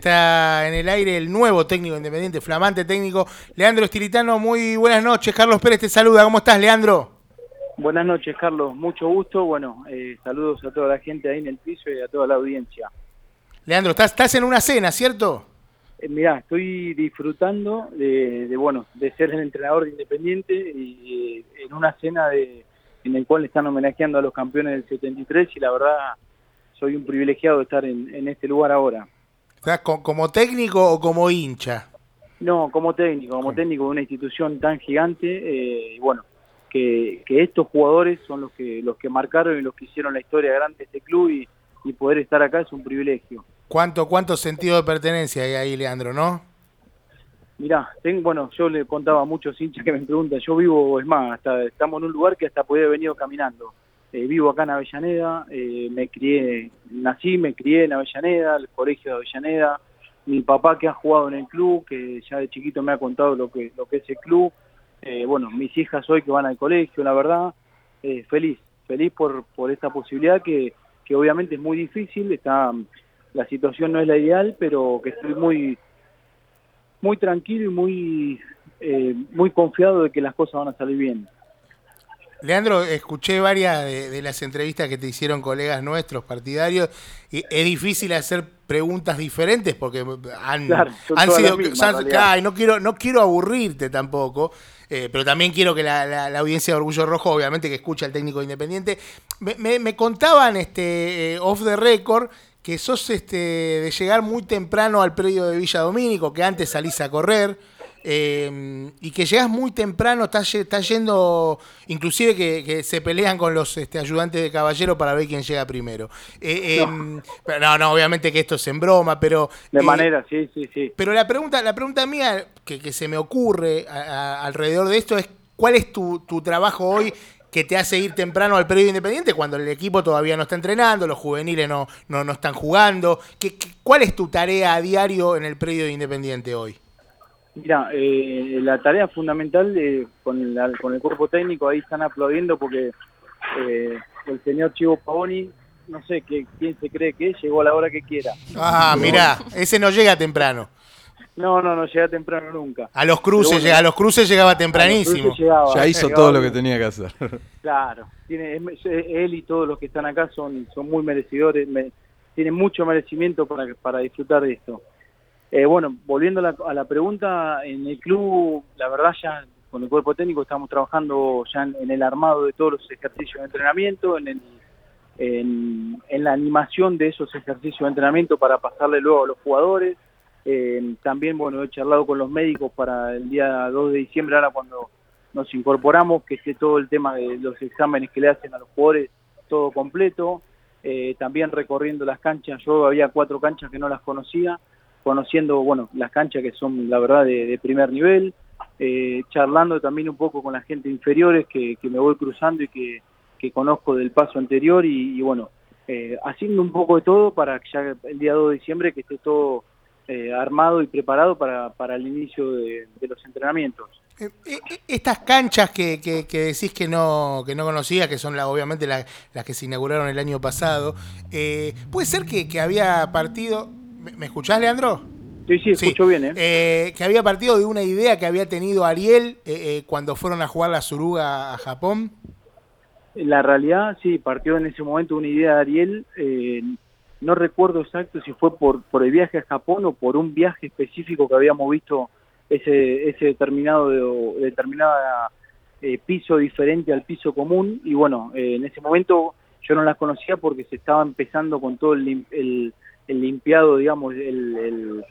Está en el aire el nuevo técnico independiente, flamante técnico, Leandro Estilitano. Muy buenas noches, Carlos Pérez te saluda. ¿Cómo estás, Leandro? Buenas noches, Carlos. Mucho gusto. Bueno, eh, saludos a toda la gente ahí en el piso y a toda la audiencia. Leandro, estás, estás en una cena, ¿cierto? Eh, mirá, estoy disfrutando de, bueno, de ser el entrenador de Independiente y eh, en una cena de, en el cual están homenajeando a los campeones del 73 y la verdad soy un privilegiado de estar en, en este lugar ahora. ¿Como técnico o como hincha? No, como técnico, como técnico de una institución tan gigante, eh, y bueno, que, estos jugadores son los que los que marcaron y los que hicieron la historia grande de este club y, poder estar acá es un privilegio. ¿Cuánto, cuánto sentido de pertenencia hay ahí, Leandro, no? Mirá, bueno, yo le contaba a muchos hinchas que me preguntan, yo vivo, es más, hasta, estamos en un lugar que hasta podía haber venido caminando. Eh, vivo acá en Avellaneda, eh, me crié, nací, me crié en Avellaneda, el colegio de Avellaneda, mi papá que ha jugado en el club, que ya de chiquito me ha contado lo que, lo que es el club, eh, bueno, mis hijas hoy que van al colegio, la verdad, feliz, feliz por, por esta posibilidad que, que obviamente es muy difícil, está, la situación no es la ideal, pero que estoy muy, muy tranquilo y muy, muy confiado de que las cosas van a salir bien. Leandro, escuché varias de, las entrevistas que te hicieron colegas nuestros partidarios y es difícil hacer preguntas diferentes porque han, sido y no quiero no quiero aburrirte tampoco eh, pero también quiero que la, audiencia de Orgullo Rojo obviamente que escucha al técnico independiente. Me, contaban este eh, off the record que sos este de llegar muy temprano al predio de Villa Domínico que antes salís a correr eh, y que llegas muy temprano, estás, yendo, inclusive que, se pelean con los este, ayudantes de caballero para ver quién llega primero. Eh, em, no. no. obviamente que esto es en broma, pero... De eh, manera, sí, sí, sí. Pero la pregunta, la pregunta mía que, se me ocurre alrededor de esto es, ¿cuál es tu, trabajo hoy que te hace ir temprano al periodo independiente cuando el equipo todavía no está entrenando, los juveniles no, no, no están jugando? ¿Qué, cuál es tu tarea a diario en el predio independiente hoy? Mira, eh, la tarea fundamental de, con, con, el cuerpo técnico, ahí están aplaudiendo porque eh, el señor Chivo Pavoni, no sé qué, quién se cree que es, llegó a la hora que quiera. Ah, mira, ese no llega temprano. No, no, no llega temprano nunca. A los cruces, a los cruces llegaba tempranísimo. ya hizo todo lo que tenía que hacer. Claro, tiene, él y todos los que están acá son, son muy merecedores, tienen mucho merecimiento para, para disfrutar de esto. Eh, bueno, volviendo a la, pregunta, en el club, la verdad ya con el cuerpo técnico estamos trabajando ya en, el armado de todos los ejercicios de entrenamiento, en, en, la animación de esos ejercicios de entrenamiento para pasarle luego a los jugadores. Eh, también, bueno, he charlado con los médicos para el día 2 de diciembre, ahora cuando nos incorporamos, que esté todo el tema de los exámenes que le hacen a los jugadores, todo completo. Eh, también recorriendo las canchas, yo había cuatro canchas que no las conocía, conociendo bueno las canchas que son la verdad de, primer nivel, eh, charlando también un poco con la gente inferiores que, me voy cruzando y que, conozco del paso anterior y, bueno, eh, haciendo un poco de todo para que ya el día 2 de diciembre que esté todo eh, armado y preparado para, para el inicio de, los entrenamientos. Estas canchas que, que, decís que no que no conocía, que son la, obviamente las que se inauguraron el año pasado, puede ser que, que había partido, ¿Me, escuchás, Leandro? Sí, sí, escucho bien. ¿eh? ¿eh? que había partido de una idea que había tenido Ariel eh, eh, cuando fueron a jugar la Suruga a Japón. La realidad, sí, partió en ese momento una idea de Ariel. no recuerdo exacto si fue por, por el viaje a Japón o por un viaje específico que habíamos visto ese, ese determinado de, determinada piso diferente al piso común. Y bueno, en ese momento yo no las conocía porque se estaba empezando con todo el, el el limpiado, digamos, el,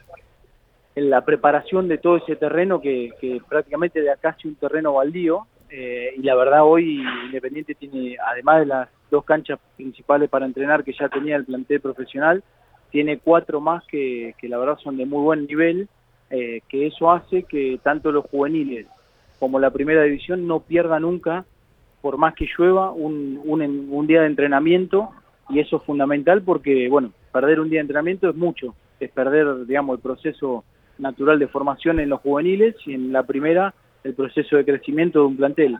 la preparación de todo ese terreno que, prácticamente de acá es un terreno baldío. Eh, y la verdad hoy Independiente tiene, además de las dos canchas principales para entrenar que ya tenía el plantel profesional, tiene cuatro más que, la verdad son de muy buen nivel, eh, que eso hace que tanto los juveniles como la primera división no pierdan nunca, por más que llueva, un, un, un día de entrenamiento y eso es fundamental porque, bueno, perder un día de entrenamiento es mucho, es perder, digamos, el proceso natural de formación en los juveniles y en la primera el proceso de crecimiento de un plantel.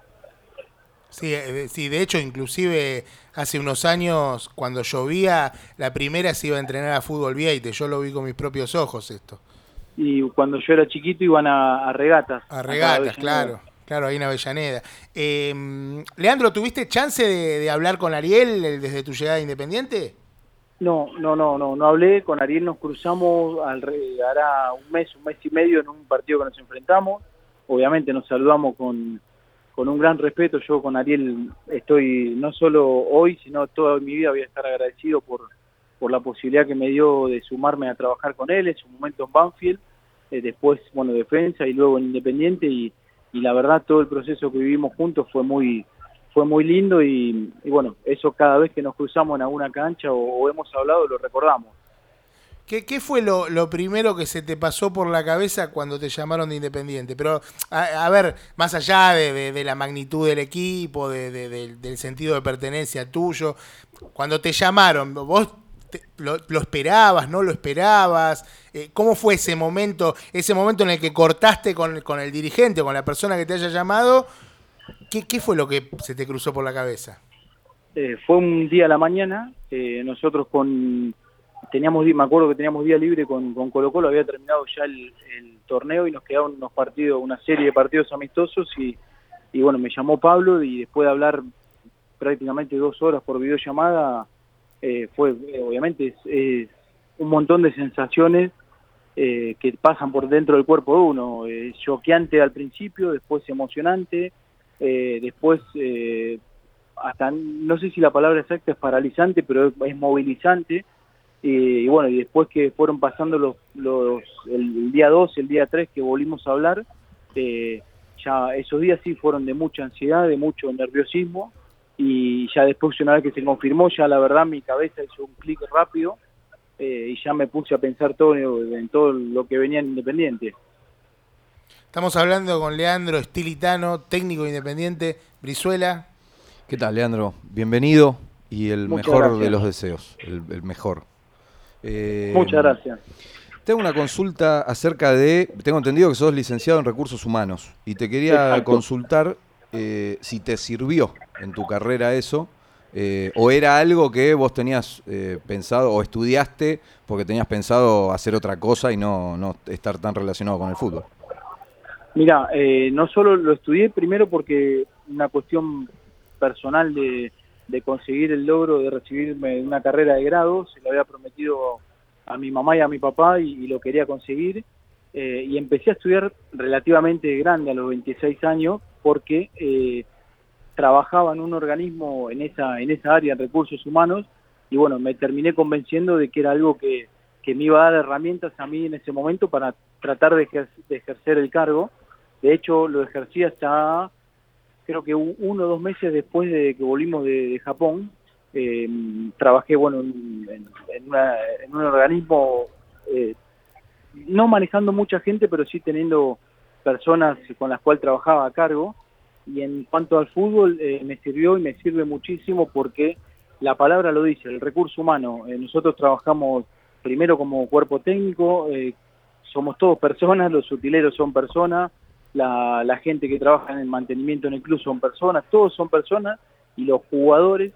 Sí, eh, sí, de hecho, inclusive hace unos años, cuando llovía, la primera se iba a entrenar a fútbol Vieite. Yo lo vi con mis propios ojos esto. Y cuando yo era chiquito iban a, regatas. A regatas, claro. Claro, ahí en Avellaneda. Eh, Leandro, ¿tuviste chance de, hablar con Ariel desde tu llegada a Independiente? No, no, no, no, no hablé. Con Ariel nos cruzamos, al, hará un mes, un mes y medio en un partido que nos enfrentamos. Obviamente nos saludamos con, con un gran respeto. Yo con Ariel estoy, no solo hoy, sino toda mi vida voy a estar agradecido por, por la posibilidad que me dio de sumarme a trabajar con él en su momento en Banfield, eh, después, bueno, defensa y luego en Independiente y, y, la verdad todo el proceso que vivimos juntos fue muy fue muy lindo y, bueno, eso cada vez que nos cruzamos en alguna cancha o hemos hablado lo recordamos. ¿Qué, fue lo, primero que se te pasó por la cabeza cuando te llamaron de Independiente? Pero, a, ver, más allá de, la magnitud del equipo, del sentido de pertenencia tuyo, cuando te llamaron, ¿vos lo, esperabas, no lo esperabas? Eh, ¿Cómo fue ese momento, ese momento en el que cortaste con, el dirigente, con la persona que te haya llamado? ¿Qué, fue lo que se te cruzó por la cabeza? Eh, fue un día a la mañana, eh, nosotros con teníamos me acuerdo que teníamos día libre con, con Colo Colo, había terminado ya el, torneo y nos quedaban unos partidos, una serie de partidos amistosos y, bueno, me llamó Pablo y después de hablar prácticamente dos horas por videollamada, eh, fue eh, obviamente es, un montón de sensaciones eh, que pasan por dentro del cuerpo de uno, choqueante al principio, después emocionante, después hasta, no sé si la palabra exacta es paralizante, pero es movilizante, y, bueno, y después que fueron pasando los, los el, día 2, el día 3 que volvimos a hablar, eh, ya esos días sí fueron de mucha ansiedad, de mucho nerviosismo, y ya después una vez que se confirmó, ya la verdad mi cabeza hizo un clic rápido eh, y ya me puse a pensar todo en todo lo que venía en Independiente. Estamos hablando con Leandro Estilitano, técnico independiente, Brizuela. ¿Qué tal, Leandro? Bienvenido y el mejor de los deseos, el mejor. Eh, Muchas gracias. Tengo una consulta acerca de, tengo entendido que sos licenciado en recursos humanos y te quería consultar eh, si te sirvió en tu carrera eso eh, o era algo que vos tenías pensado o estudiaste porque tenías pensado hacer otra cosa y no, no estar tan relacionado con el fútbol. Mira, no solo lo estudié primero porque una cuestión personal de, conseguir el logro de recibirme una carrera de grado, se lo había prometido a mi mamá y a mi papá y, lo quería conseguir. Eh, y empecé a estudiar relativamente grande a los 26 años porque eh, trabajaba en un organismo en esa, en esa área, de recursos humanos, y bueno, me terminé convenciendo de que era algo que, que me iba a dar herramientas a mí en ese momento para tratar de, de ejercer el cargo. De hecho, lo ejercí hasta creo que uno o dos meses después de que volvimos de, Japón, eh, trabajé bueno en, un organismo eh, no manejando mucha gente pero sí teniendo personas con las cuales trabajaba a cargo. Y en cuanto al fútbol eh, me sirvió y me sirve muchísimo porque la palabra lo dice el recurso humano. Nosotros trabajamos primero como cuerpo técnico somos todos personas los utileros son personas la, gente que trabaja en el mantenimiento en el club son personas, todos son personas y los jugadores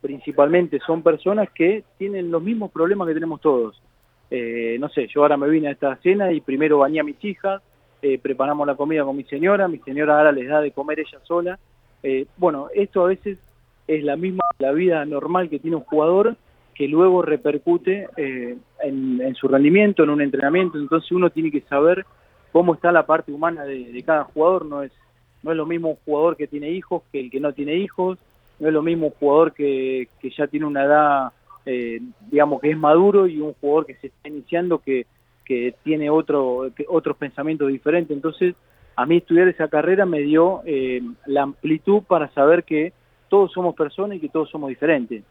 principalmente son personas que tienen los mismos problemas que tenemos todos. Eh, no sé, yo ahora me vine a esta cena y primero bañé a mis hijas, eh, preparamos la comida con mi señora, mi señora ahora les da de comer ella sola. Eh, bueno, esto a veces es la misma la vida normal que tiene un jugador que luego repercute en, en su rendimiento, en un entrenamiento, entonces uno tiene que saber cómo está la parte humana de, cada jugador. No es, no es lo mismo un jugador que tiene hijos que el que no tiene hijos, no es lo mismo un jugador que, que ya tiene una edad, eh, digamos, que es maduro y un jugador que se está iniciando que, que tiene otro, otros pensamientos diferentes. Entonces, a mí estudiar esa carrera me dio eh, la amplitud para saber que todos somos personas y que todos somos diferentes.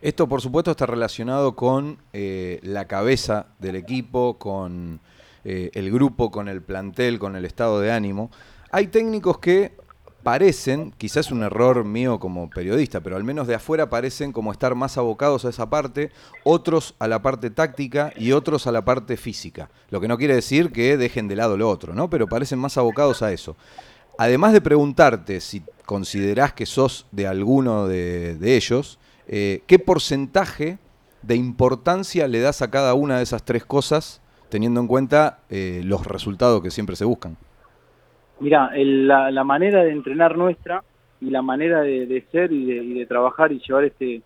Esto, por supuesto, está relacionado con eh, la cabeza del equipo, con eh, el grupo, con el plantel, con el estado de ánimo. Hay técnicos que parecen, quizás un error mío como periodista, pero al menos de afuera parecen como estar más abocados a esa parte, otros a la parte táctica y otros a la parte física. Lo que no quiere decir que dejen de lado lo otro, ¿no? Pero parecen más abocados a eso. además de preguntarte si considerás que sos de alguno de, ellos, eh, ¿qué porcentaje de importancia le das a cada una de esas tres cosas, teniendo en cuenta eh, los resultados que siempre se buscan? Mira, la, manera de entrenar nuestra y la manera de, ser y de, trabajar y llevar este,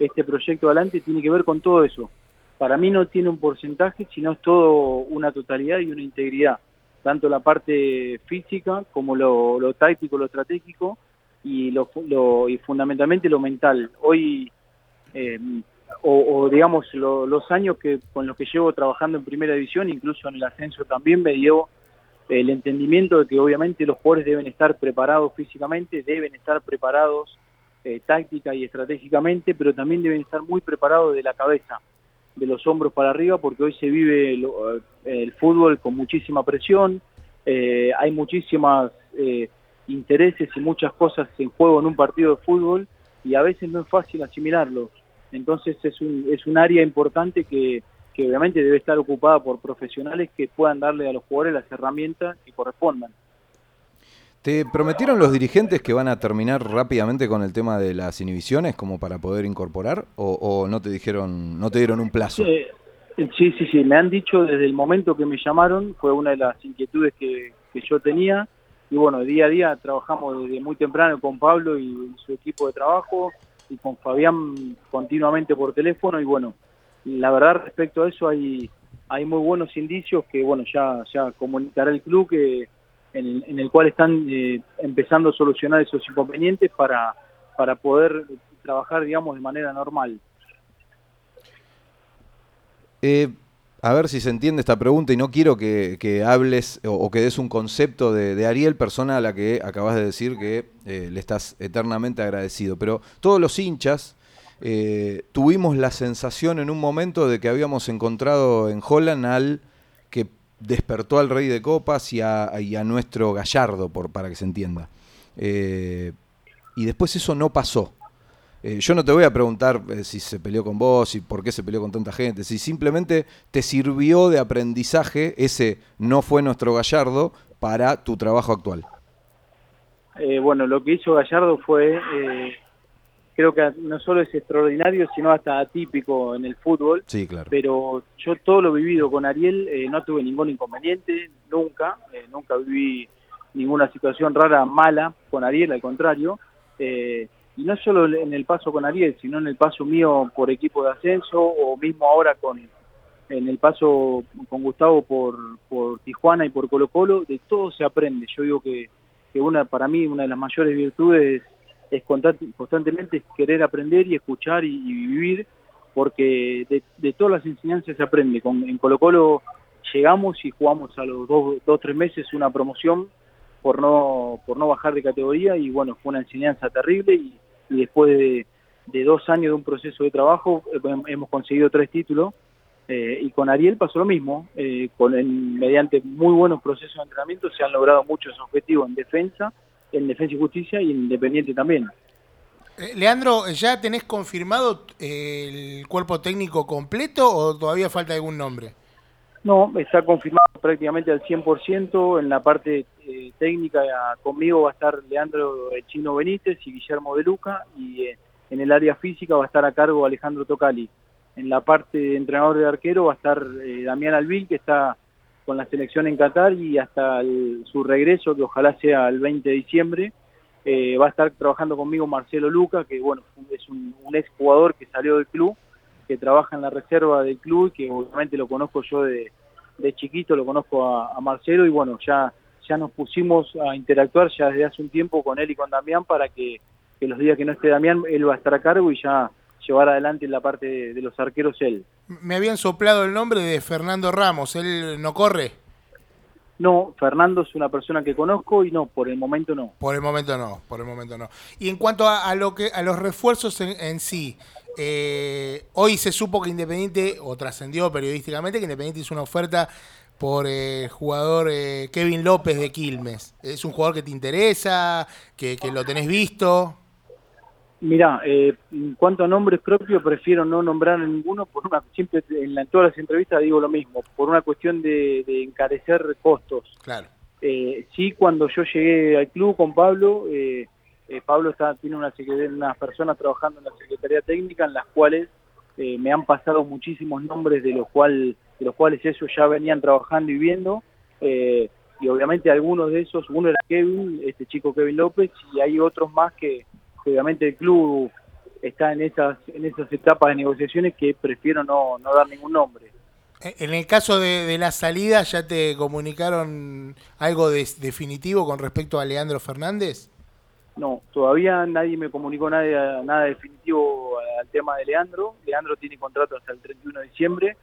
este proyecto adelante tiene que ver con todo eso. Para mí no tiene un porcentaje, sino es todo una totalidad y una integridad. Tanto la parte física como lo, táctico, lo estratégico y, lo, y fundamentalmente lo mental. Hoy, eh, o, digamos, los años que con los que llevo trabajando en primera división, incluso en el ascenso también me dio el entendimiento de que obviamente los jugadores deben estar preparados físicamente, deben estar preparados eh, táctica y estratégicamente, pero también deben estar muy preparados de la cabeza, de los hombros para arriba, porque hoy se vive eh, el fútbol con muchísima presión, eh, hay muchísimas intereses y muchas cosas en juego en un partido de fútbol y a veces no es fácil asimilarlos. Entonces es un, es un área importante que, que obviamente debe estar ocupada por profesionales que puedan darle a los jugadores las herramientas que correspondan. ¿Te prometieron los dirigentes que van a terminar rápidamente con el tema de las inhibiciones como para poder incorporar o, no te dijeron no te dieron un plazo? Eh, sí, sí, sí, me han dicho desde el momento que me llamaron, fue una de las inquietudes que, yo tenía y bueno, día a día trabajamos desde muy temprano con Pablo y su equipo de trabajo y con Fabián continuamente por teléfono y bueno, la verdad respecto a eso hay hay muy buenos indicios que bueno ya ya comunicará el club que en, el cual están eh, empezando a solucionar esos inconvenientes para para poder trabajar digamos de manera normal. Eh, a ver si se entiende esta pregunta y no quiero que, hables o, que des un concepto de, Ariel, persona a la que acabas de decir que eh, le estás eternamente agradecido, pero todos los hinchas eh, tuvimos la sensación en un momento de que habíamos encontrado en Holland al que despertó al rey de copas y a, nuestro Gallardo, por, para que se entienda. Eh, y después eso no pasó. Eh, yo no te voy a preguntar si se peleó con vos y por qué se peleó con tanta gente, si simplemente te sirvió de aprendizaje, ese no fue nuestro Gallardo, para tu trabajo actual. bueno, lo que hizo Gallardo fue creo que no solo es extraordinario, sino hasta atípico en el fútbol. Sí, claro. Pero yo todo lo vivido con Ariel eh, no tuve ningún inconveniente, nunca, eh, nunca viví ninguna situación rara, mala con Ariel, al contrario. Eh, y no solo en el paso con Ariel, sino en el paso mío por equipo de ascenso o mismo ahora con en el paso con Gustavo por, por Tijuana y por Colo Colo, de todo se aprende. Yo digo que, que una para mí una de las mayores virtudes es constantemente querer aprender y escuchar y, vivir, porque de, todas las enseñanzas se aprende. Con, en Colo Colo llegamos y jugamos a los dos o tres meses una promoción por no, por no bajar de categoría y bueno, fue una enseñanza terrible y, después de, dos años de un proceso de trabajo hemos conseguido tres títulos eh, y con Ariel pasó lo mismo, eh, con, mediante muy buenos procesos de entrenamiento se han logrado muchos objetivos en defensa en Defensa y Justicia y Independiente también. Eh, Leandro, ¿ya tenés confirmado el cuerpo técnico completo o todavía falta algún nombre? No, está confirmado prácticamente al 100%. En la parte eh, técnica conmigo va a estar Leandro Chino Benítez y Guillermo de Luca y en el área física va a estar a cargo Alejandro Tocali. En la parte de entrenador de arquero va a estar Damián Albil, que está con la selección en Qatar y hasta su regreso, que ojalá sea el 20 de diciembre, eh, va a estar trabajando conmigo Marcelo Luca, que bueno, es un, ex jugador que salió del club, que trabaja en la reserva del club y que obviamente lo conozco yo de, chiquito, lo conozco a, Marcelo y bueno, ya, ya nos pusimos a interactuar ya desde hace un tiempo con él y con Damián para que, que los días que no esté Damián, él va a estar a cargo y ya llevar adelante la parte de, los arqueros él. Me habían soplado el nombre de Fernando Ramos, ¿él no corre? No, Fernando es una persona que conozco y no, por el momento no. Por el momento no, por el momento no. Y en cuanto a, lo que a los refuerzos en, sí, eh, hoy se supo que Independiente, o trascendió periodísticamente, que Independiente hizo una oferta por el jugador eh, Kevin López de Quilmes. ¿Es un jugador que te interesa, que, que lo tenés visto? Mira, eh, en cuanto a nombres propios, prefiero no nombrar a ninguno, por una, siempre en, todas las entrevistas digo lo mismo, por una cuestión de, encarecer costos. Claro. Eh, sí, cuando yo llegué al club con Pablo, eh, eh, Pablo está, tiene una unas personas trabajando en la Secretaría Técnica en las cuales me han pasado muchísimos nombres de los, cual, de los cuales ellos ya venían trabajando y viendo. y obviamente algunos de esos, uno era Kevin, este chico Kevin López, y hay otros más que, obviamente el club está en esas, en esas etapas de negociaciones que prefiero no, no dar ningún nombre. En el caso de, la salida, ¿ya te comunicaron algo definitivo con respecto a Leandro Fernández? No, todavía nadie me comunicó nada, nada definitivo al tema de Leandro. Leandro tiene contrato hasta el 31 de diciembre.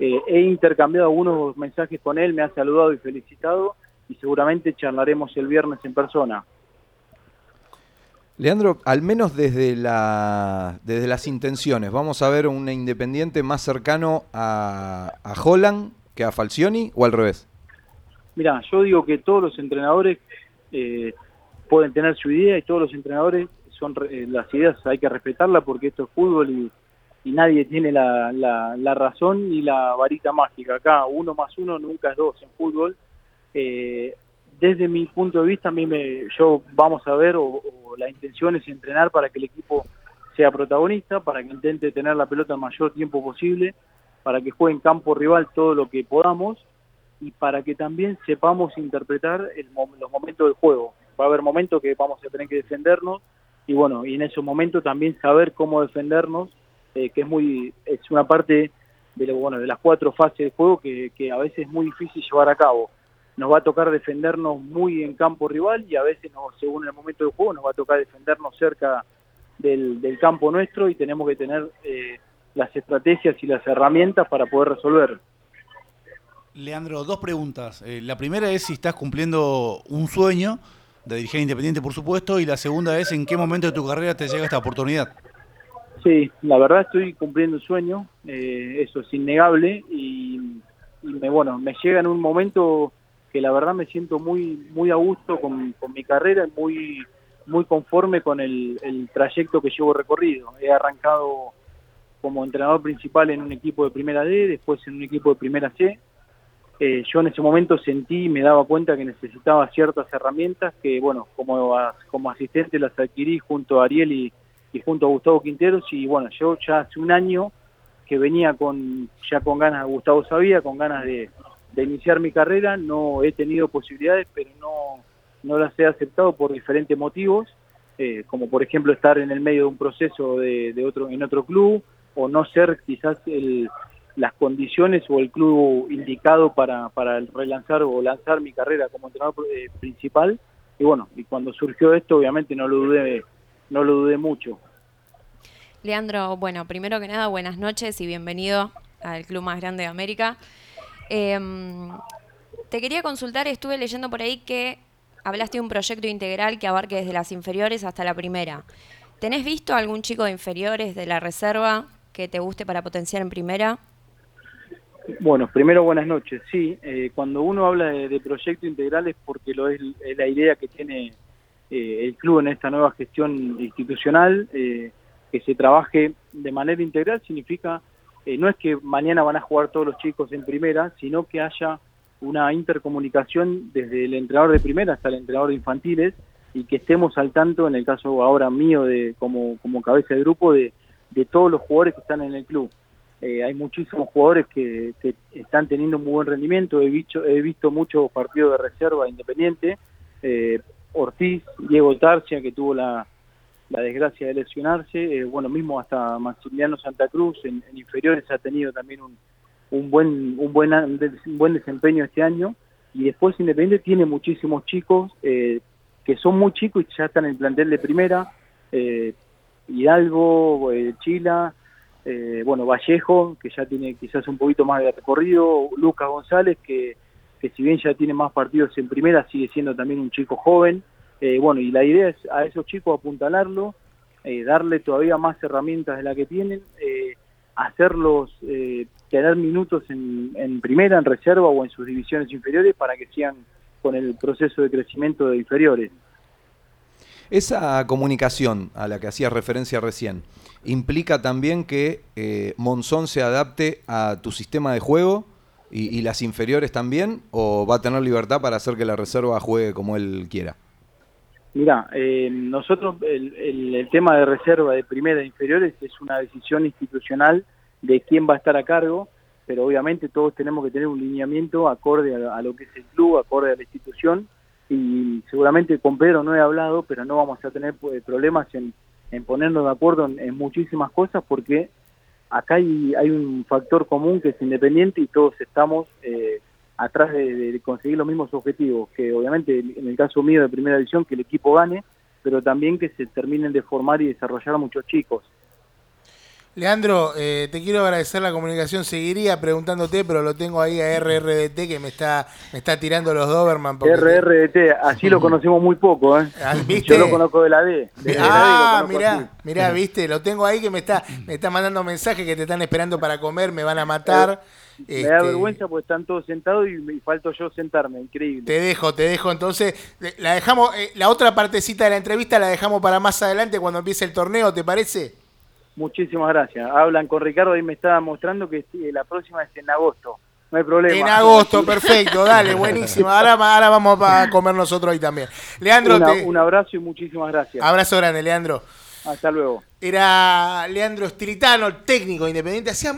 Eh, he intercambiado algunos mensajes con él, me ha saludado y felicitado y seguramente charlaremos el viernes en persona. Leandro, al menos desde, la, desde las intenciones, ¿vamos a ver un independiente más cercano a, a Holland que a Falcioni o al revés? Mira, yo digo que todos los entrenadores eh, pueden tener su idea y todos los entrenadores son eh, las ideas hay que respetarlas porque esto es fútbol y, nadie tiene la, la, razón ni la varita mágica. Acá uno más uno nunca es dos en fútbol. Eh, desde mi punto de vista, a mí me, yo vamos a ver, o, la intención es entrenar para que el equipo sea protagonista, para que intente tener la pelota el mayor tiempo posible, para que juegue en campo rival todo lo que podamos y para que también sepamos interpretar los momentos del juego. Va a haber momentos que vamos a tener que defendernos y bueno, y en esos momentos también saber cómo defendernos, eh, que es muy es una parte de lo, bueno de las cuatro fases del juego que, que a veces es muy difícil llevar a cabo nos va a tocar defendernos muy en campo rival y a veces, no, según el momento del juego, nos va a tocar defendernos cerca del, campo nuestro y tenemos que tener eh, las estrategias y las herramientas para poder resolver. Leandro, dos preguntas. Eh, la primera es si estás cumpliendo un sueño de dirigir independiente, por supuesto, y la segunda es en qué momento de tu carrera te llega esta oportunidad. Sí, la verdad estoy cumpliendo un sueño, eh, eso es innegable y, me, bueno, me llega en un momento que la verdad me siento muy muy a gusto con, mi carrera y muy muy conforme con el, trayecto que llevo recorrido. He arrancado como entrenador principal en un equipo de primera D, después en un equipo de primera C. Eh, yo en ese momento sentí y me daba cuenta que necesitaba ciertas herramientas que, bueno, como, como asistente las adquirí junto a Ariel y, y junto a Gustavo Quinteros y, bueno, yo ya hace un año que venía con ya con ganas, Gustavo sabía, con ganas de, iniciar mi carrera, no he tenido posibilidades, pero no, no las he aceptado por diferentes motivos, eh, como por ejemplo estar en el medio de un proceso de, otro, en otro club, o no ser quizás el, las condiciones o el club indicado para, para relanzar o lanzar mi carrera como entrenador eh, principal. Y bueno, y cuando surgió esto, obviamente no lo dudé, no lo dudé mucho. Leandro, bueno, primero que nada, buenas noches y bienvenido al club más grande de América. Em, te quería consultar, estuve leyendo por ahí que hablaste de un proyecto integral que abarque desde las inferiores hasta la primera. ¿Tenés visto algún chico de inferiores de la reserva que te guste para potenciar en primera? Bueno, primero buenas noches. Sí, eh, cuando uno habla de, proyecto integral es porque lo es, la idea que tiene eh, el club en esta nueva gestión institucional, eh, que se trabaje de manera integral significa eh, no es que mañana van a jugar todos los chicos en primera, sino que haya una intercomunicación desde el entrenador de primera hasta el entrenador de infantiles y que estemos al tanto, en el caso ahora mío de como, como cabeza de grupo, de, de todos los jugadores que están en el club. Eh, hay muchísimos jugadores que, están teniendo muy buen rendimiento, he visto, he visto muchos partidos de reserva independiente, eh, Ortiz, Diego Tarcia, que tuvo la, la desgracia de lesionarse. Eh, bueno, mismo hasta Maximiliano Santa Cruz en, inferiores ha tenido también un, un buen un buen un buen desempeño este año y después Independiente tiene muchísimos chicos eh, que son muy chicos y ya están en el plantel de primera. Eh, Hidalgo, eh, Chila, bueno Vallejo que ya tiene quizás un poquito más de recorrido, Lucas González que que si bien ya tiene más partidos en primera sigue siendo también un chico joven. Eh, bueno, y la idea es a esos chicos apuntalarlo, eh, darle todavía más herramientas de la que tienen, eh, hacerlos tener minutos en, primera, en reserva o en sus divisiones inferiores para que sigan con el proceso de crecimiento de inferiores. Esa comunicación a la que hacías referencia recién, ¿implica también que Monzón se adapte a tu sistema de juego ¿Y, las inferiores también? ¿O va a tener libertad para hacer que la reserva juegue como él quiera? Mira, eh, nosotros el, tema de reserva de primera e inferiores es una decisión institucional de quién va a estar a cargo, pero obviamente todos tenemos que tener un lineamiento acorde a, lo que es el club, acorde a la institución, y seguramente con Pedro no he hablado, pero no vamos a tener pues, problemas en, ponernos de acuerdo en, muchísimas cosas porque acá hay, hay un factor común que es independiente y todos estamos eh, atrás de, conseguir los mismos objetivos, que obviamente en el caso mío de primera división que el equipo gane, pero también que se terminen de formar y desarrollar a muchos chicos. Leandro, eh, te quiero agradecer la comunicación. Seguiría preguntándote, pero lo tengo ahí a RRDT que me está, me está tirando los Doberman. RRDT, así lo conocemos muy poco, ¿eh? Ah, Yo lo conozco de la D. ah, mirá, mirá, viste, lo tengo ahí que me está, me está mandando mensajes que te están esperando para comer, me van a matar. Me da este, vergüenza porque están todos sentados y me falto yo sentarme, increíble. Te dejo, te dejo. Entonces, la dejamos, eh, la otra partecita de la entrevista la dejamos para más adelante cuando empiece el torneo, ¿te parece? Muchísimas gracias. Hablan con Ricardo y me estaba mostrando que la próxima es en agosto. No hay problema. En agosto, perfecto, dale, buenísimo. Ahora, ahora vamos a comer nosotros ahí también. Leandro, un abrazo y muchísimas gracias. Abrazo grande, Leandro. Hasta luego. Era Leandro Estilitano, técnico independiente. Hacía